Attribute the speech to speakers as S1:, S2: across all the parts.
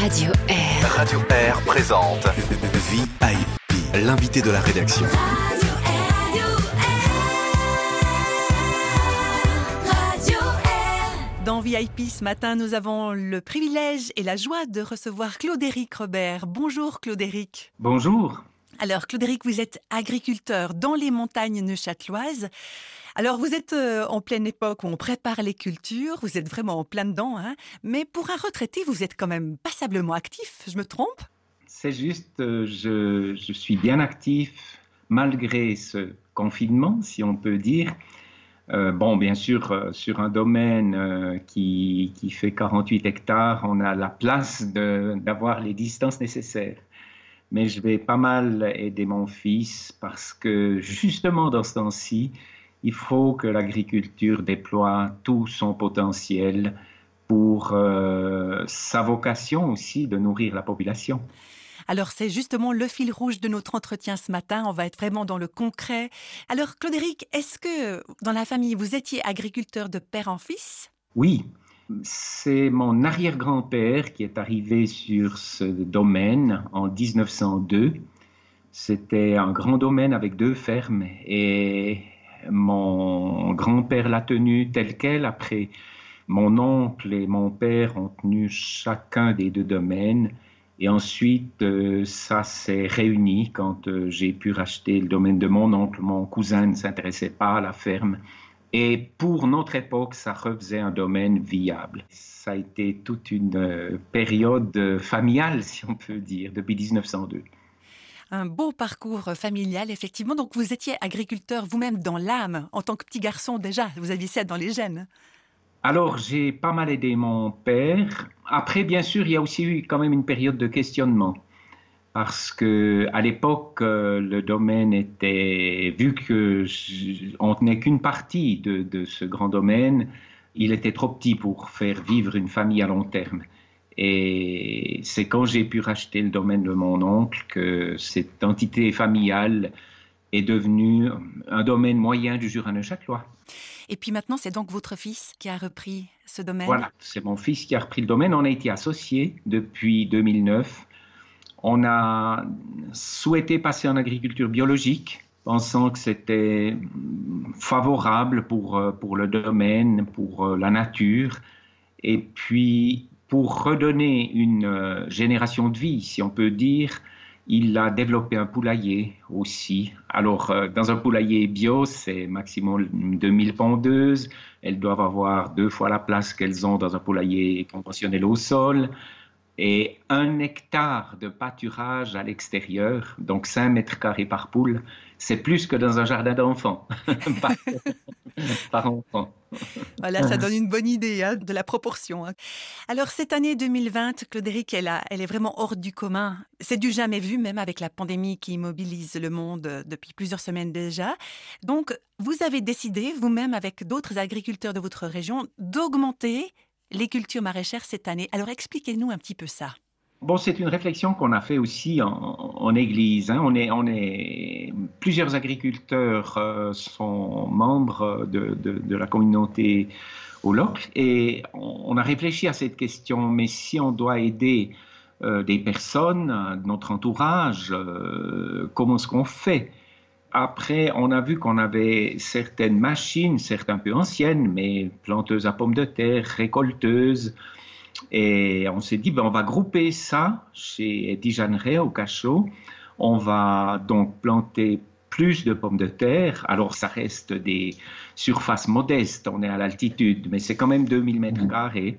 S1: Radio Air.
S2: Radio Air présente VIP, l'invité de la rédaction.
S3: Dans VIP ce matin, nous avons le privilège et la joie de recevoir Claude-Éric Robert. Bonjour Claude-Éric.
S4: Bonjour.
S3: Alors Claude-Éric, vous êtes agriculteur dans les montagnes neuchâteloises. Alors vous êtes euh, en pleine époque où on prépare les cultures, vous êtes vraiment en plein dedans, hein mais pour un retraité, vous êtes quand même passablement actif, je me trompe?
S4: C'est juste, euh, je, suis bien actif malgré ce confinement, si on peut dire. Euh, bon, bien sûr, sur un domaine qui, qui, fait 48 hectares, on a la place d'avoir les distances nécessaires. Mais je vais pas mal aider mon fils parce que justement dans ce temps-ci, il faut que l'agriculture déploie tout son potentiel pour euh, sa vocation aussi de nourrir la population.
S3: Alors c'est justement le fil rouge de notre entretien ce matin. On va être vraiment dans le concret. Alors Claude-Éric, est-ce que dans la famille, vous étiez agriculteur de père en fils?
S4: Oui. C'est mon arrière-grand-père qui est arrivé sur ce domaine en 1902. C'était un grand domaine avec deux fermes et mon grand-père l'a tenu tel quel. Après, mon oncle et mon père ont tenu chacun des deux domaines. Et ensuite, euh, ça s'est réuni quand euh, j'ai pu racheter le domaine de mon oncle. Mon cousin ne s'intéressait pas à la ferme. Et pour notre époque, ça refaisait un domaine viable. Ça a été toute une euh, période familiale, si on peut dire, depuis 1902.
S3: Un beau parcours familial, effectivement. Donc, vous étiez agriculteur vous-même dans l'âme, en tant que petit garçon déjà. Vous aviez ça dans les gènes.
S4: Alors, j'ai pas mal aidé mon père. Après, bien sûr, il y a aussi eu quand même une période de questionnement. Parce que à l'époque, euh, le domaine était, vu que on tenait qu'une partie de, ce grand domaine, il était trop petit pour faire vivre une famille à long terme. Et c'est quand j'ai pu racheter le domaine de mon oncle que cette entité familiale est devenue un domaine moyen du Jura-Neuchâtelois.
S3: Et puis maintenant, c'est donc votre fils qui a repris ce domaine?
S4: Voilà, c'est mon fils qui a repris le domaine. On a été associés depuis 2009. On a souhaité passer en agriculture biologique, pensant que c'était favorable pour, pour le domaine, pour la nature. Et puis, pour redonner une génération de vie, si on peut dire, il a développé un poulailler aussi. Alors, euh, dans un poulailler bio, c'est maximum 2000 pondeuses. Elles doivent avoir deux fois la place qu'elles ont dans un poulailler conventionnel au sol. Et un hectare de pâturage à l'extérieur, donc 5 mètres carrés par poule, c'est plus que dans un jardin d'enfants par, par, enfant.
S3: Voilà, ça donne une bonne idée hein, de la proportion. Hein. Alors, cette année 2020, Claude-Éric, elle, elle, est vraiment hors du commun. C'est du jamais vu, même avec la pandémie qui immobilise le monde depuis plusieurs semaines déjà. Donc, vous avez décidé, vous-même, avec d'autres agriculteurs de votre région, d'augmenter les cultures maraîchères cette année. Alors expliquez-nous un petit peu ça.
S4: Bon, c'est une réflexion qu'on a fait aussi en, Église. Hein. On, est, plusieurs agriculteurs euh, sont membres de, la communauté au LOC et on, a réfléchi à cette question. Mais si on doit aider euh, des personnes, notre entourage, euh, comment est-ce qu'on fait? Après, on a vu qu'on avait certaines machines, certes un peu anciennes, mais planteuses à pommes de terre, récolteuses. Et on s'est dit, ben, on va grouper ça chez Dijaneret au cachot. On va donc planter plus de pommes de terre. Alors, ça reste des surfaces modestes. On est à l'altitude, mais c'est quand même 2000 mètres carrés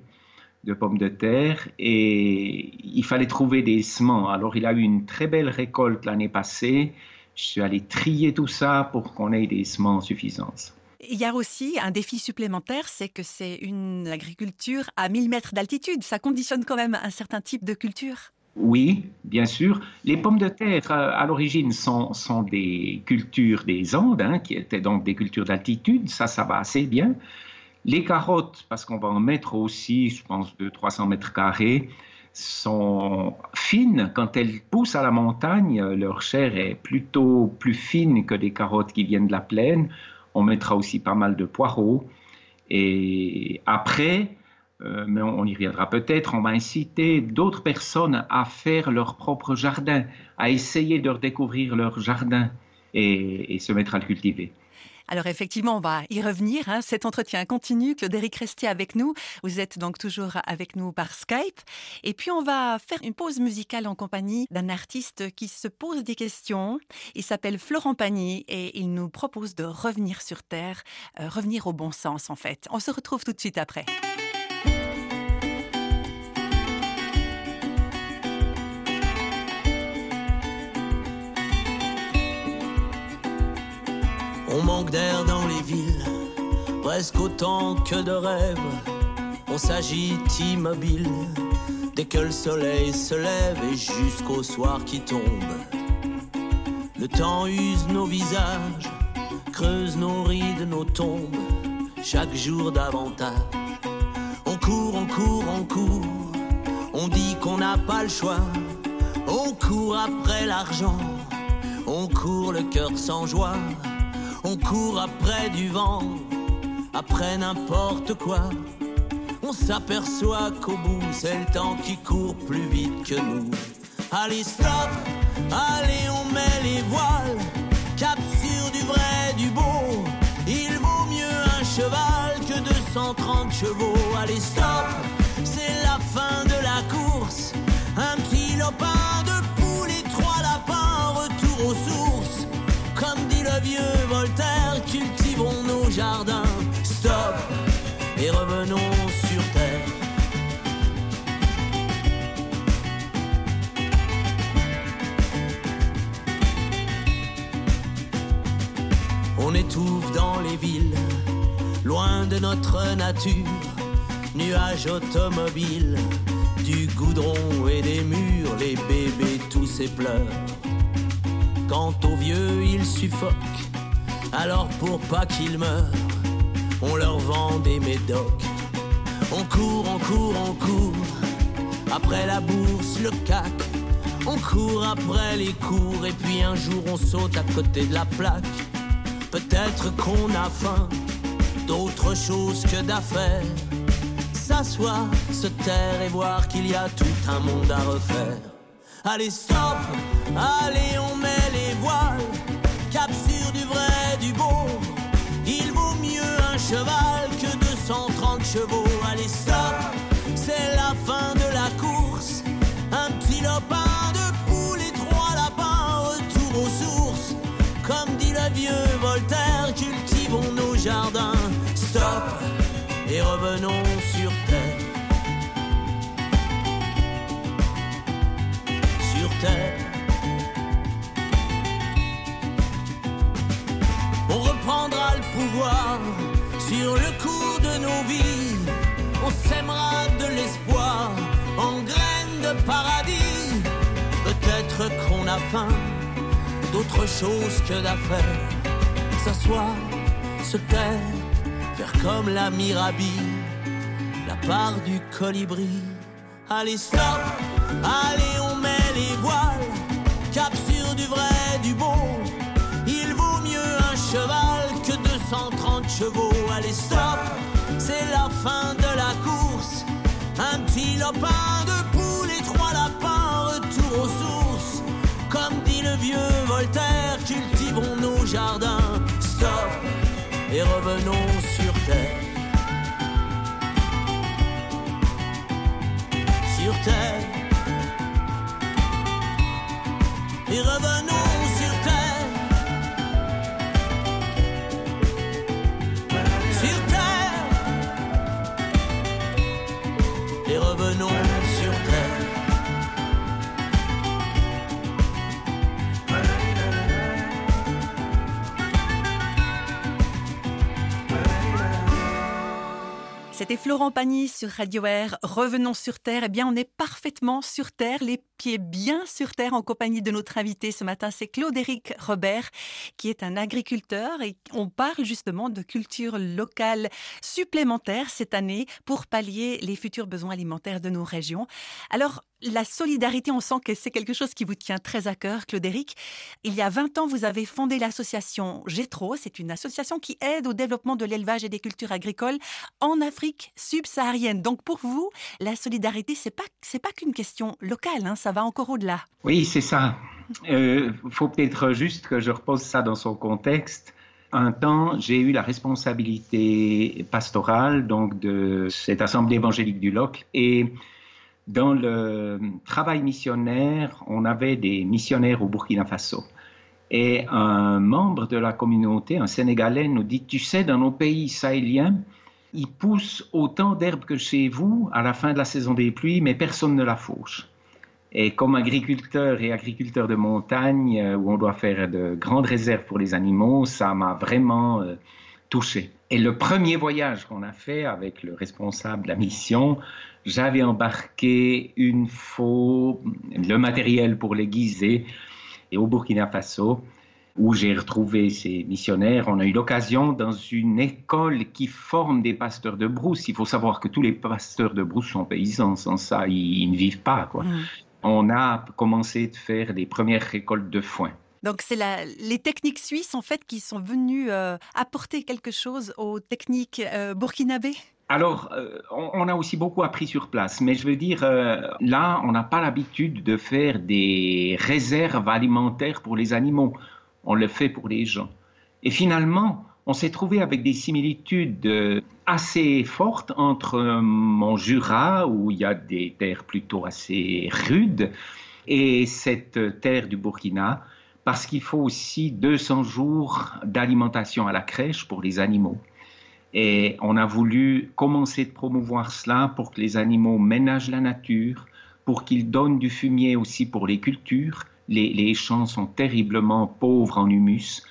S4: de pommes de terre. Et il fallait trouver des sements. Alors, il a eu une très belle récolte l'année passée. Je suis allé trier tout ça pour qu'on ait des semences suffisantes.
S3: Il y a aussi un défi supplémentaire, c'est que c'est une agriculture à 1000 mètres d'altitude. Ça conditionne quand même un certain type de culture.
S4: Oui, bien sûr. Les pommes de terre, à l'origine, sont, sont, des cultures des Andes, hein, qui étaient donc des cultures d'altitude. Ça, ça va assez bien. Les carottes, parce qu'on va en mettre aussi, je pense, de 300 mètres carrés, sont fines. Quand elles poussent à la montagne, leur chair est plutôt plus fine que des carottes qui viennent de la plaine. On mettra aussi pas mal de poireaux. Et après, euh, mais on, y reviendra peut-être, on va inciter d'autres personnes à faire leur propre jardin, à essayer de redécouvrir leur jardin et, et se mettre à le cultiver.
S3: Alors effectivement, on va y revenir. Hein. Cet entretien continue. Claude-Éric, restez avec nous. Vous êtes donc toujours avec nous par Skype. Et puis on va faire une pause musicale en compagnie d'un artiste qui se pose des questions. Il s'appelle Florent Pagny et il nous propose de revenir sur Terre, euh, revenir au bon sens en fait. On se retrouve tout de suite après.
S5: On manque d'air dans les villes, presque autant que de rêves. On s'agite immobile dès que le soleil se lève et jusqu'au soir qui tombe. Le temps use nos visages, creuse nos rides, nos tombes, chaque jour davantage. On court, on court, on court, on dit qu'on n'a pas le choix. On court après l'argent, on court le cœur sans joie. On court après du vent, après n'importe quoi. On s'aperçoit qu'au bout, c'est le temps qui court plus vite que nous. Allez, stop, allez, on met les voiles. Cap sur du vrai, du beau. Il vaut mieux un cheval que 230 chevaux. Allez, stop, c'est la fin de la course. Un petit lopin de poule et trois lapins, retour aux sources. Vieux Voltaire, cultivons nos jardins. Stop et revenons sur terre. On étouffe dans les villes, loin de notre nature. Nuages automobiles, du goudron et des murs, les bébés tous et pleurent. Quant aux vieux, ils suffoquent. Alors pour pas qu'ils meurent, on leur vend des médocs. On court, on court, on court. Après la bourse, le cac. On court après les cours et puis un jour on saute à côté de la plaque. Peut-être qu'on a faim, d'autre chose que d'affaires. S'asseoir, se taire et voir qu'il y a tout un monde à refaire. Allez, stop, allez, on met les voiles. Cap sur du vrai, du beau. Il vaut mieux un cheval que 230 chevaux. Allez, stop, c'est la fin de la course. Un petit lopin de poule et trois lapins, retour aux sources. Comme dit le vieux Voltaire, cultivons nos jardins. Stop et revenons sur terre. Sur terre. Sur le cours de nos vies. On sèmera de l'espoir en graines de paradis. Peut-être qu'on a faim d'autre chose que d'affaires. S'asseoir, se taire, faire comme la Mirabille, la part du colibri. Allez, stop, allez, on met les voiles, cap sur du vrai, du beau. Stop, c'est la fin de la course. Un petit lopin de poule et trois lapins, retour aux sources. Comme dit le vieux Voltaire, cultivons nos jardins. Stop et revenons sur terre. Sur terre. Et revenons Et revenons sur terre.
S3: C'était Florent Pagny sur Radio Air. Revenons sur Terre. Eh bien, on est parfaitement sur Terre, pieds bien sur Terre, en compagnie de notre invité ce matin. C'est Claude-Éric Robert, qui est un agriculteur et on parle justement de culture locale supplémentaire cette année pour pallier les futurs besoins alimentaires de nos régions. Alors, la solidarité, on sent que c'est quelque chose qui vous tient très à cœur, Claude-Éric. Il y a 20 ans, vous avez fondé l'association GETRO. C'est une association qui aide au développement de l'élevage et des cultures agricoles en Afrique subsaharienne. Donc pour vous, la solidarité, c'est pas pas qu'une question locale, hein, va encore au-delà.
S4: Oui, c'est ça. Il euh, faut peut-être juste que je repose ça dans son contexte. Un temps, j'ai eu la responsabilité pastorale donc de cette assemblée évangélique du Loc et dans le travail missionnaire, on avait des missionnaires au Burkina Faso. Et un membre de la communauté, un Sénégalais, nous dit, tu sais, dans nos pays sahéliens, il pousse autant d'herbes que chez vous à la fin de la saison des pluies, mais personne ne la fauche. Et comme agriculteur et agriculteur de montagne, euh, où on doit faire de grandes réserves pour les animaux, ça m'a vraiment euh, touché. Et le premier voyage qu'on a fait avec le responsable de la mission, j'avais embarqué une faux, le matériel pour l'aiguiser. Et au Burkina Faso, où j'ai retrouvé ces missionnaires, on a eu l'occasion dans une école qui forme des pasteurs de brousse. Il faut savoir que tous les pasteurs de brousse sont paysans. Sans ça, ils, ne vivent pas. Quoi. Mm. On a commencé de faire des premières récoltes de foin.
S3: Donc c'est les techniques suisses en fait qui sont venues euh, apporter quelque chose aux techniques euh, burkinabées
S4: alors, euh, on, a aussi beaucoup appris sur place, mais je veux dire, là, on n'a pas l'habitude de faire des réserves alimentaires pour les animaux. On le fait pour les gens. Et finalement, on s'est trouvé avec des similitudes assez fortes entre mon Jura, où il y a des terres plutôt assez rudes, et cette terre du Burkina, parce qu'il faut aussi 200 jours d'alimentation à la crèche pour les animaux. Et on a voulu commencer de promouvoir cela pour que les animaux ménagent la nature, pour qu'ils donnent du fumier aussi pour les cultures. Les, champs sont terriblement pauvres en humus.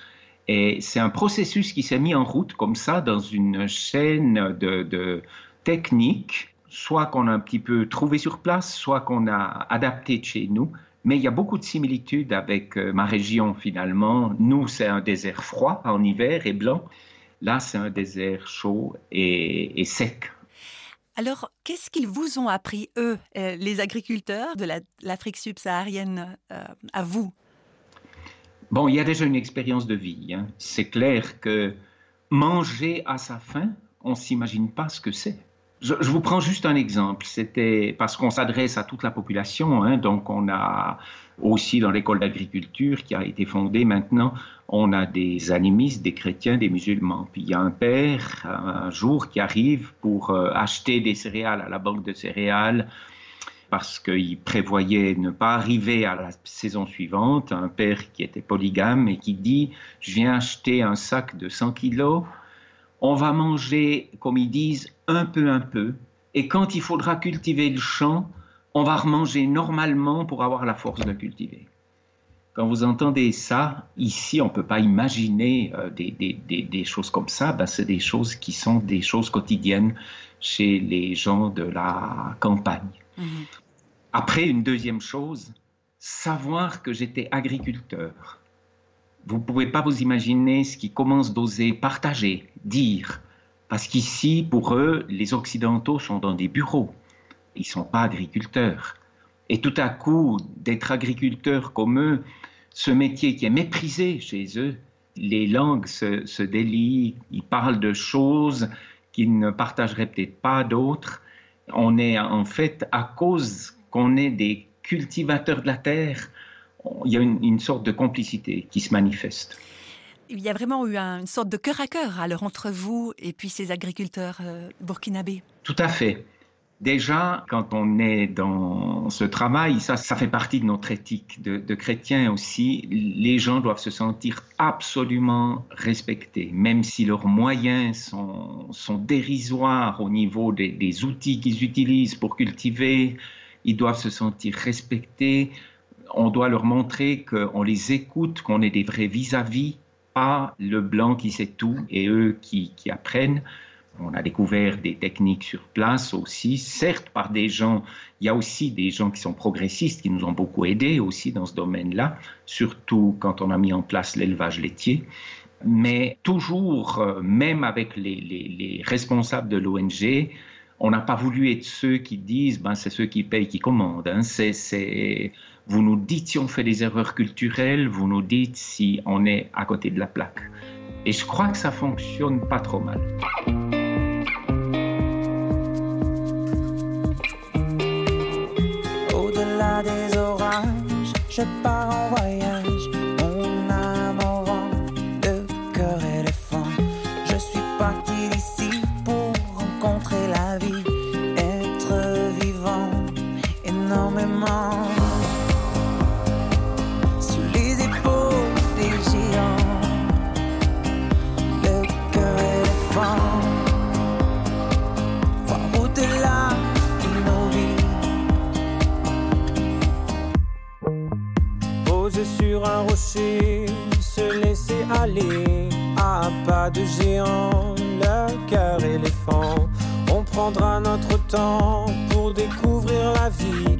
S4: Et c'est un processus qui s'est mis en route comme ça dans une chaîne de, techniques, soit qu'on a un petit peu trouvé sur place, soit qu'on a adapté chez nous, mais il y a beaucoup de similitudes avec euh, ma région finalement. Nous, c'est un désert froid en hiver et blanc. Là, c'est un désert chaud et, sec.
S3: Alors, qu'est-ce qu'ils vous ont appris, eux, euh, les agriculteurs de l'Afrique subsaharienne, euh, à vous?
S4: Bon, il y a déjà une expérience de vie. Hein. C'est clair que manger à sa faim, on ne s'imagine pas ce que c'est. Je, vous prends juste un exemple. C'était parce qu'on s'adresse à toute la population. Hein, donc, on a aussi dans l'école d'agriculture qui a été fondée maintenant, on a des animistes, des chrétiens, des musulmans. Puis il y a un père un jour qui arrive pour euh, acheter des céréales à la banque de céréales parce qu'il prévoyait ne pas arriver à la saison suivante. Un père qui était polygame et qui dit Je viens acheter un sac de 100 kilos on va manger, comme ils disent, un peu un peu, et quand il faudra cultiver le champ, on va remanger normalement pour avoir la force de cultiver. Quand vous entendez ça, ici, on ne peut pas imaginer euh, des, choses comme ça. Ben, c'est des choses qui sont des choses quotidiennes chez les gens de la campagne. Mhm. Après, une deuxième chose, savoir que j'étais agriculteur vous ne pouvez pas vous imaginer ce qu'ils commencent d'oser partager, dire. Parce qu'ici, pour eux, les Occidentaux sont dans des bureaux. Ils ne sont pas agriculteurs. Et tout à coup, d'être agriculteurs comme eux, ce métier qui est méprisé chez eux, les langues se, se délient, ils parlent de choses qu'ils ne partageraient peut-être pas d'autres. On est en fait, à cause qu'on est des cultivateurs de la terre, il y a une, sorte de complicité qui se manifeste.
S3: Il y a vraiment eu une sorte de cœur à cœur alors entre vous et puis ces agriculteurs euh, burkinabés.
S4: Tout à fait. Déjà, quand on est dans ce travail, ça, ça fait partie de notre éthique de, de chrétiens aussi. Les gens doivent se sentir absolument respectés, même si leurs moyens sont, sont dérisoires au niveau des, des outils qu'ils utilisent pour cultiver. Ils doivent se sentir respectés on doit leur montrer qu'on les écoute, qu'on est des vrais vis-à-vis, pas le blanc qui sait tout et eux qui, apprennent. On a découvert des techniques sur place aussi, certes par des gens, il y a aussi des gens qui sont progressistes qui nous ont beaucoup aidés aussi dans ce domaine-là, surtout quand on a mis en place l'élevage laitier. Mais toujours, euh, même avec les, responsables de l'ONG, on n'a pas voulu être ceux qui disent, ben, c'est ceux qui payent qui commandent. Hein. C'est, Vous nous dites si on fait des erreurs culturelles, vous nous dites si on est à côté de la plaque. Et je crois que ça fonctionne pas trop mal.
S6: Au-delà des orages, je pars en voyage aller à pas de géant, le cœur éléphant. On prendra notre temps pour découvrir la vie,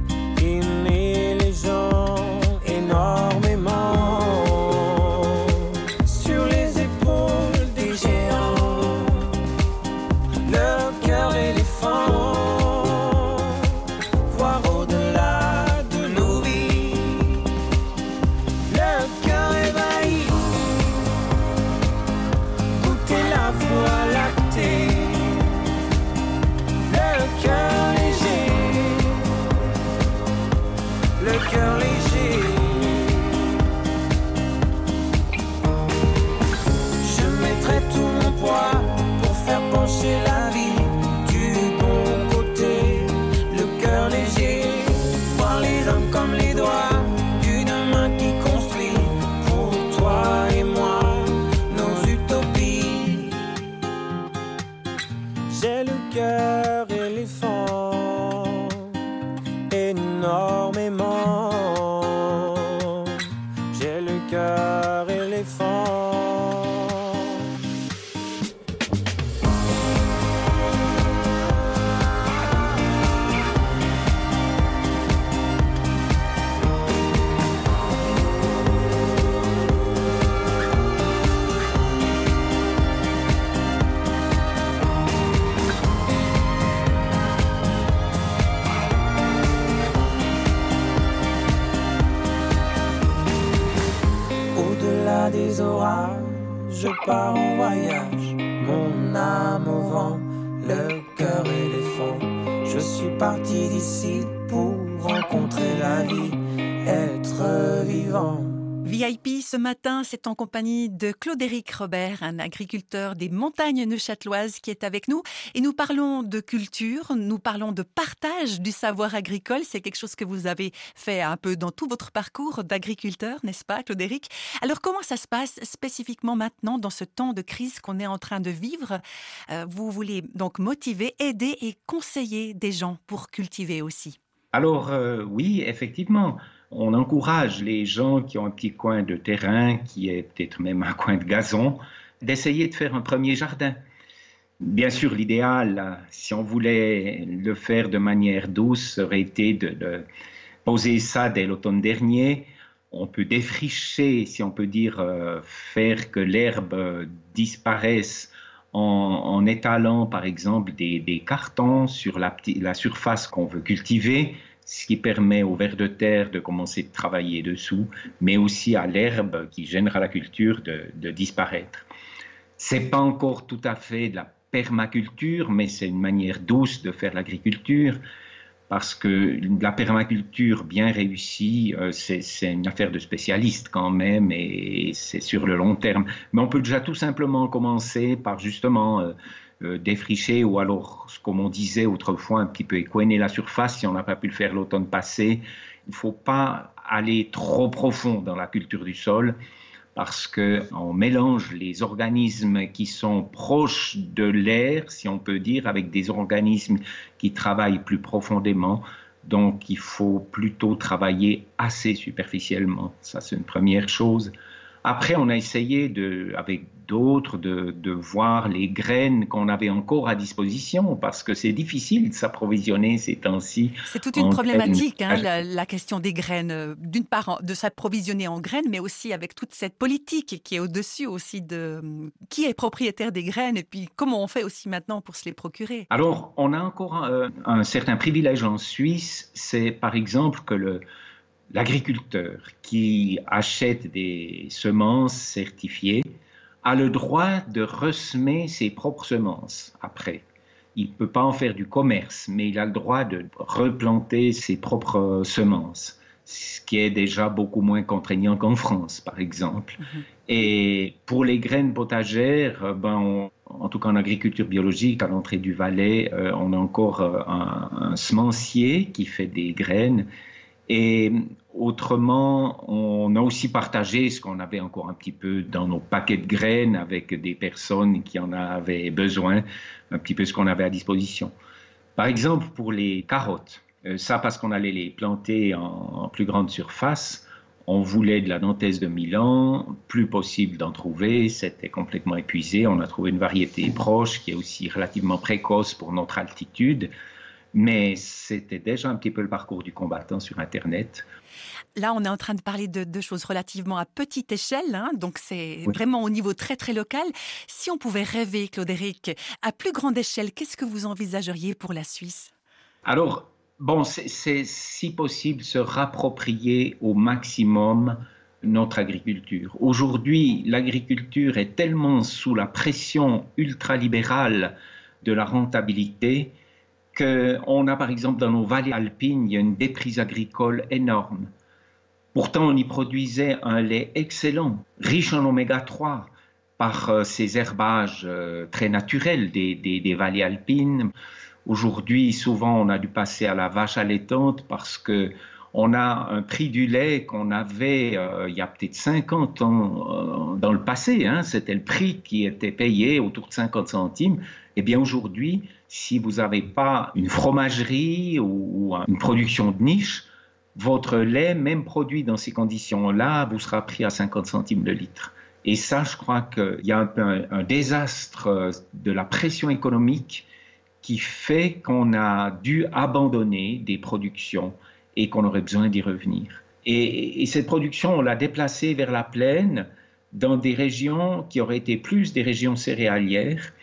S6: Des orages, je pars en voyage. Mon âme au vent, le cœur éléphant. Je suis parti d'ici pour rencontrer la vie, être vivant.
S3: VIP ce matin, c'est en compagnie de Claude-Éric Robert, un agriculteur des montagnes neuchâteloises qui est avec nous. Et nous parlons de culture, nous parlons de partage du savoir agricole. C'est quelque chose que vous avez fait un peu dans tout votre parcours d'agriculteur, n'est-ce pas, Claude-Éric? Alors, comment ça se passe spécifiquement maintenant dans ce temps de crise qu'on est en train de vivre? Euh, Vous voulez donc motiver, aider et conseiller des gens pour cultiver aussi?
S4: Alors euh, oui, effectivement, on encourage les gens qui ont un petit coin de terrain, qui est peut-être même un coin de gazon, d'essayer de faire un premier jardin. Bien sûr, l'idéal, si on voulait le faire de manière douce, aurait été de, poser ça dès l'automne dernier. On peut défricher, si on peut dire, euh, faire que l'herbe euh, disparaisse en, étalant, par exemple, des, cartons sur la surface qu'on veut cultiver, ce qui permet aux vers de terre de commencer de travailler dessous, mais aussi à l'herbe qui gênera la culture de, de disparaître. C'est pas encore tout à fait de la permaculture, mais c'est une manière douce de faire l'agriculture, parce que la permaculture bien réussie, euh, c'est une affaire de spécialistes quand même, et c'est sur le long terme. Mais on peut déjà tout simplement commencer par justement euh, défricher, ou alors, comme on disait autrefois, un petit peu écoiner la surface, si on n'a pas pu le faire l'automne passé. Il ne faut pas aller trop profond dans la culture du sol, parce qu'on mélange les organismes qui sont proches de l'air, si on peut dire, avec des organismes qui travaillent plus profondément. Donc, il faut plutôt travailler assez superficiellement. Ça, c'est une première chose. Après, on a essayé, de, avec d'autres, de, de voir les graines qu'on avait encore à disposition, parce que c'est difficile de s'approvisionner ces temps-ci.
S3: C'est toute une problématique, hein, la, la question des graines. euh, D'une part, de s'approvisionner en graines, mais aussi avec toute cette politique qui est au-dessus aussi de hum, qui est propriétaire des graines et puis comment on fait aussi maintenant pour se les procurer.
S4: Alors, on a encore un, un certain privilège en Suisse, c'est par exemple que le, l'agriculteur qui achète des semences certifiées a le droit de ressemer ses propres semences après. il ne peut pas en faire du commerce, mais il a le droit de replanter ses propres semences, ce qui est déjà beaucoup moins contraignant qu'en France, par exemple. Mhm. Et pour les graines potagères, ben en tout cas en agriculture biologique, à l'entrée du Valais, euh, on a encore euh, un, semencier qui fait des graines. Et autrement, on a aussi partagé ce qu'on avait encore un petit peu dans nos paquets de graines avec des personnes qui en avaient besoin, un petit peu ce qu'on avait à disposition. Par exemple, pour les carottes, euh, ça parce qu'on allait les planter en, plus grande surface, on voulait de la Nantes de Milan, plus possible d'en trouver, c'était complètement épuisé. On a trouvé une variété proche qui est aussi relativement précoce pour notre altitude, mais c'était déjà un petit peu le parcours du combattant sur Internet.
S3: Là, on est en train de parler de, choses relativement à petite échelle, hein, donc c'est vraiment au niveau très très local. Si on pouvait rêver, Claude-Éric, à plus grande échelle, qu'est-ce que vous envisageriez pour la Suisse?
S4: Alors, Bon, c'est si possible se rapproprier au maximum notre agriculture. Aujourd'hui, l'agriculture est tellement sous la pression ultralibérale de la rentabilité qu'on a par exemple dans nos vallées alpines, il y a une déprise agricole énorme. Pourtant, on y produisait un lait excellent, riche en oméga 3 par euh, ces herbages euh, très naturels des, des vallées alpines. Aujourd'hui, souvent, on a dû passer à la vache allaitante parce que on a un prix du lait qu'on avait euh, il y a peut-être 50 ans dans le passé. Hein, C'était le prix qui était payé autour de 50 centimes. Eh bien aujourd'hui, si vous n'avez pas une fromagerie ou, une production de niche, votre lait, même produit dans ces conditions-là, vous sera pris à 50 centimes le litre. Et ça, je crois qu'il y a un, un, désastre de la pression économique qui fait qu'on a dû abandonner des productions et qu'on aurait besoin d'y revenir. Et, cette production, on l'a déplacée vers la plaine, dans des régions qui auraient été plus des régions céréalières,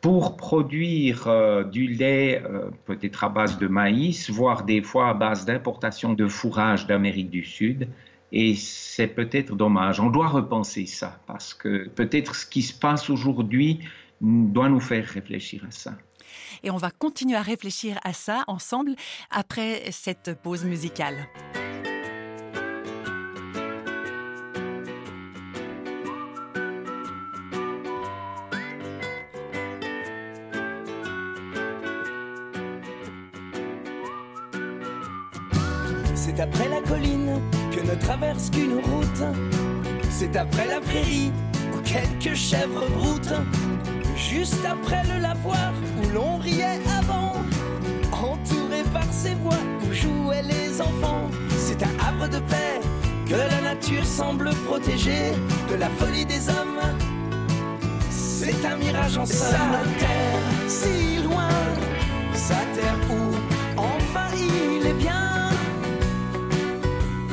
S4: pour produire euh, du lait euh, peut-être à base de maïs, voire des fois à base d'importation de fourrage d'Amérique du Sud. Et c'est peut-être dommage. On doit repenser ça, parce que peut-être ce qui se passe aujourd'hui doit nous faire réfléchir à ça.
S3: Et on va continuer à réfléchir à ça ensemble après cette pause musicale.
S7: C'est après la colline que ne traverse qu'une route. C'est après la prairie où quelques chèvres broutent. Juste après le lavoir où l'on riait avant, entouré par ses voix où jouaient les enfants. C'est un havre de paix que la nature semble protéger de la folie des hommes. C'est un mirage en somme. Sa terre, si loin,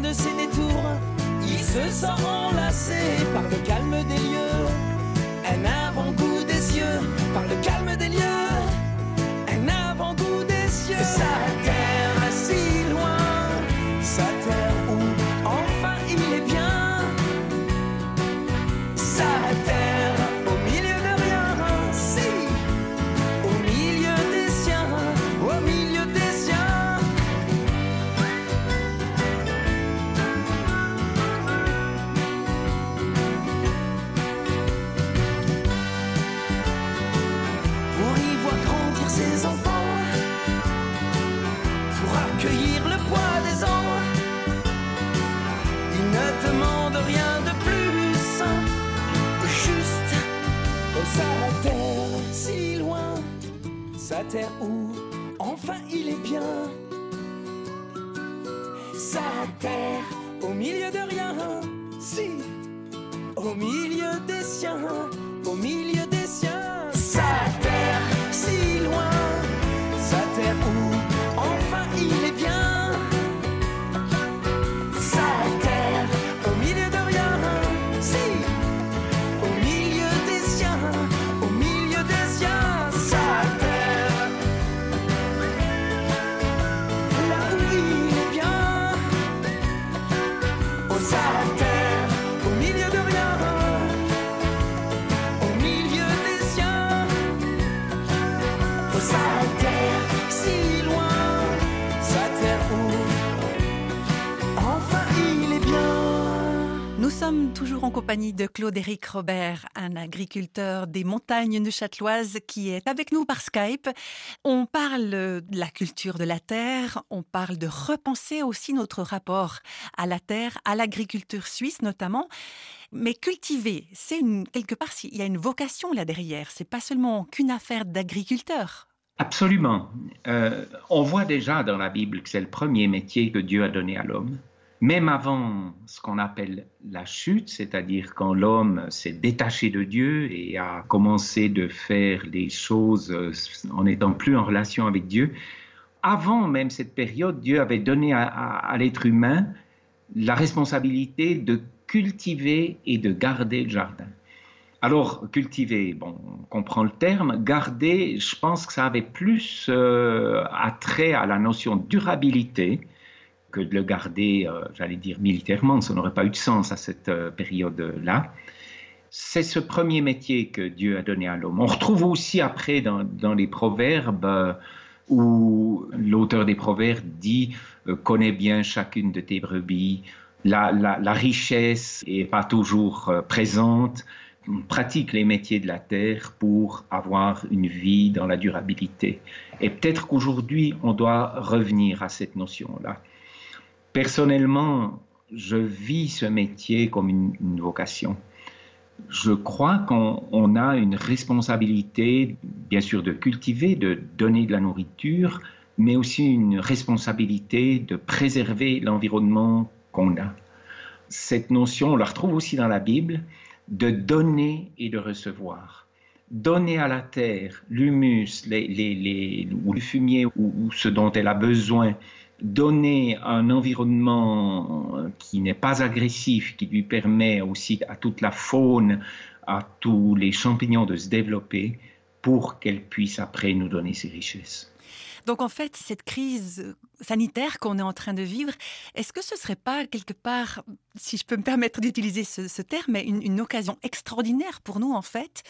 S7: De ses détours, il se sent enlacé par le calme des lieux. Sa terre. Au milieu de rien, si, au milieu des siens, au milieu
S3: sommes toujours en compagnie de Claude-Éric Robert, un agriculteur des montagnes neuchâteloises qui est avec nous par Skype. On parle de la culture de la terre, on parle de repenser aussi notre rapport à la terre, à l'agriculture suisse notamment. Mais cultiver, c'est une, quelque part, il y a une vocation là derrière. C'est pas seulement qu'une affaire d'agriculteur.
S4: Absolument. Euh, on voit déjà dans la Bible que c'est le premier métier que Dieu a donné à l'homme. Même avant ce qu'on appelle la chute, c'est-à-dire quand l'homme s'est détaché de Dieu et a commencé de faire des choses en n'étant plus en relation avec Dieu, avant même cette période, Dieu avait donné à, à l'être humain la responsabilité de cultiver et de garder le jardin. Alors, cultiver, bon, on comprend le terme. Garder, je pense que ça avait plus euh, attrait à la notion de durabilité que de le garder, euh, j'allais dire, militairement. Ça n'aurait pas eu de sens à cette euh, période-là. C'est ce premier métier que Dieu a donné à l'homme. On retrouve aussi après dans, les proverbes où l'auteur des proverbes dit Connais bien chacune de tes brebis. La richesse n'est pas toujours présente pratique les métiers de la terre pour avoir une vie dans la durabilité. Et peut-être qu'aujourd'hui, on doit revenir à cette notion-là. Personnellement, je vis ce métier comme une, vocation. Je crois qu'on a une responsabilité, bien sûr, de cultiver, de donner de la nourriture, mais aussi une responsabilité de préserver l'environnement qu'on a. Cette notion, on la retrouve aussi dans la Bible, de donner et de recevoir. Donner à la terre l'humus les, ou le fumier ou, ce dont elle a besoin. Donner un environnement qui n'est pas agressif, qui lui permet aussi à toute la faune, à tous les champignons de se développer pour qu'elle puisse après nous donner ses richesses.
S3: Donc en fait, cette crise sanitaire qu'on est en train de vivre, est-ce que ce ne serait pas quelque part, si je peux me permettre d'utiliser ce, terme, une, une occasion extraordinaire pour nous en fait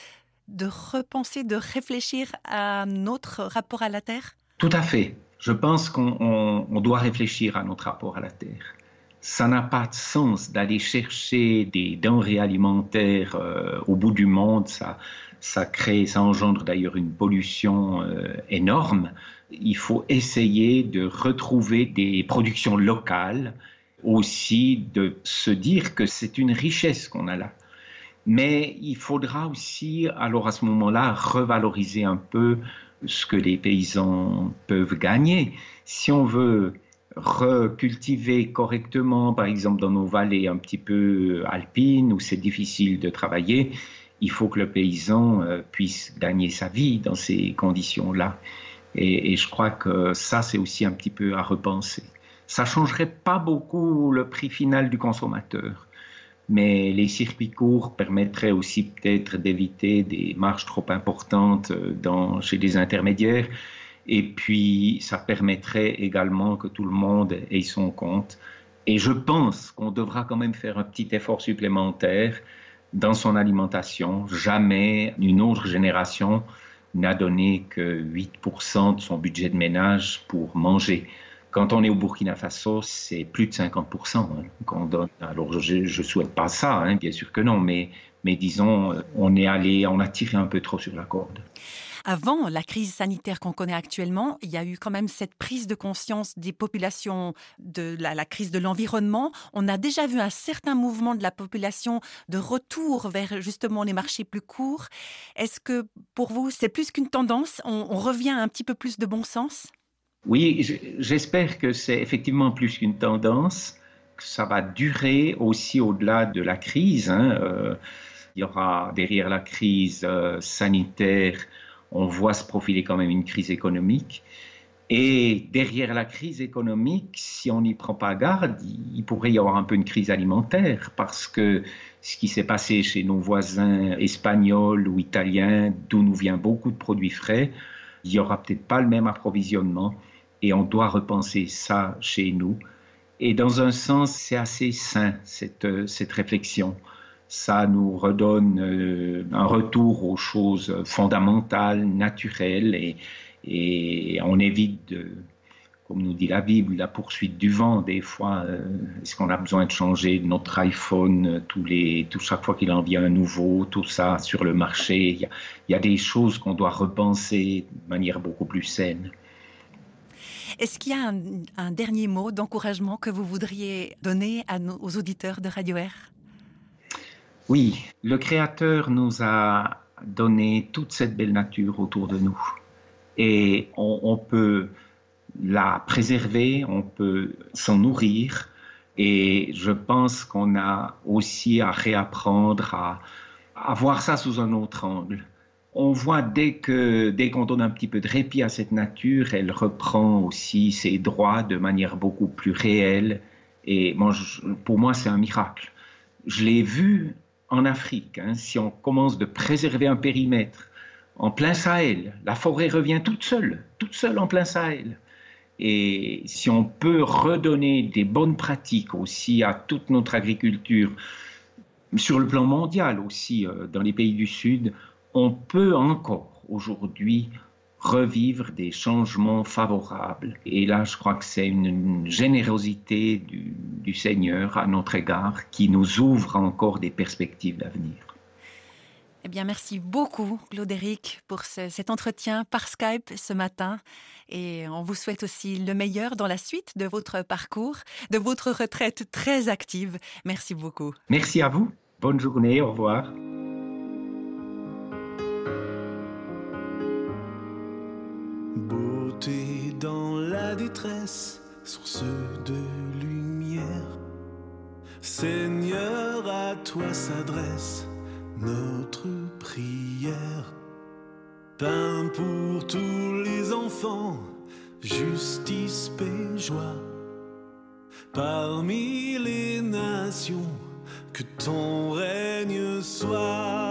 S3: de repenser, de réfléchir à notre rapport à la Terre?
S4: Tout à fait. Je pense qu'on doit réfléchir à notre rapport à la Terre. Ça n'a pas de sens d'aller chercher des denrées alimentaires euh, au bout du monde. Ça, ça crée, ça engendre d'ailleurs une pollution euh, énorme il faut essayer de retrouver des productions locales, aussi de se dire que c'est une richesse qu'on a là. Mais il faudra aussi, alors à ce moment-là, revaloriser un peu ce que les paysans peuvent gagner. Si on veut recultiver correctement, par exemple dans nos vallées un petit peu alpines où c'est difficile de travailler, il faut que le paysan euh, puisse gagner sa vie dans ces conditions-là. Et, je crois que ça, c'est aussi un petit peu à repenser. Ça changerait pas beaucoup le prix final du consommateur, mais les circuits courts permettraient aussi peut-être d'éviter des marges trop importantes dans, chez des intermédiaires. Et puis, ça permettrait également que tout le monde ait son compte. Et je pense qu'on devra quand même faire un petit effort supplémentaire dans son alimentation. Jamais une autre génération n'a donné que 8% de son budget de ménage pour manger. Quand on est au Burkina Faso, c'est plus de 50% hein, qu'on donne. Alors, je ne souhaite pas ça, hein, bien sûr que non, mais, disons, on est allé, on a tiré un peu trop sur la corde.
S3: Avant la crise sanitaire qu'on connaît actuellement, il y a eu quand même cette prise de conscience des populations de la, crise de l'environnement. On a déjà vu un certain mouvement de la population de retour vers justement les marchés plus courts. Est-ce que pour vous, c'est plus qu'une tendance? On, revient à un petit peu plus de bon sens?
S4: Oui, j'espère que c'est effectivement plus qu'une tendance, que ça va durer aussi au-delà de la crise. Hein. Euh, il y aura derrière la crise euh, sanitaire on voit se profiler quand même une crise économique. Et derrière la crise économique, si on n'y prend pas garde, il pourrait y avoir un peu une crise alimentaire parce que ce qui s'est passé chez nos voisins espagnols ou italiens, d'où nous vient beaucoup de produits frais, il n'y aura peut-être pas le même approvisionnement et on doit repenser ça chez nous. Et dans un sens, c'est assez sain, cette, cette réflexion ça nous redonne euh, un retour aux choses fondamentales, naturelles, et, on évite comme nous dit la Bible, la poursuite du vent. Des fois, euh, est-ce qu'on a besoin de changer notre iPhone euh, tous les, tout chaque fois qu'il en vient un nouveau, tout ça sur le marché il y a des choses qu'on doit repenser de manière beaucoup plus saine.
S3: Est-ce qu'il y a un, dernier mot d'encouragement que vous voudriez donner à nos, aux auditeurs de Radio Air
S4: Oui, le Créateur nous a donné toute cette belle nature autour de nous. Et on, on peut la préserver, on peut s'en nourrir. Et je pense qu'on a aussi à réapprendre à, à voir ça sous un autre angle. On voit dès que dès qu'on donne un petit peu de répit à cette nature, elle reprend aussi ses droits de manière beaucoup plus réelle. Et pour moi, c'est un miracle. Je l'ai vu en Afrique. hein. si on commence de préserver un périmètre en plein Sahel, la forêt revient toute seule, toute seule en plein Sahel. Et si on peut redonner des bonnes pratiques aussi à toute notre agriculture, sur le plan mondial aussi, euh, dans les pays du Sud, on peut encore aujourd'hui revivre des changements favorables. Et là, je crois que c'est une, une générosité du, du Seigneur à notre égard qui nous ouvre encore des perspectives d'avenir.
S3: Eh bien, merci beaucoup, Claude-Éric, pour ce- cet entretien par Skype ce matin. Et on vous souhaite aussi le meilleur dans la suite de votre parcours, de votre retraite très active. Merci beaucoup.
S4: Merci à vous. Bonne journée. Au revoir.
S5: Source de lumière. Seigneur, à toi s'adresse notre prière. Pain pour tous les enfants, justice, paix, joie. Parmi les nations, que ton règne soit.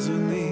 S5: resume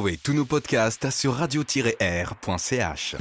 S2: Retrouvez tous nos podcasts sur radio-r.ch.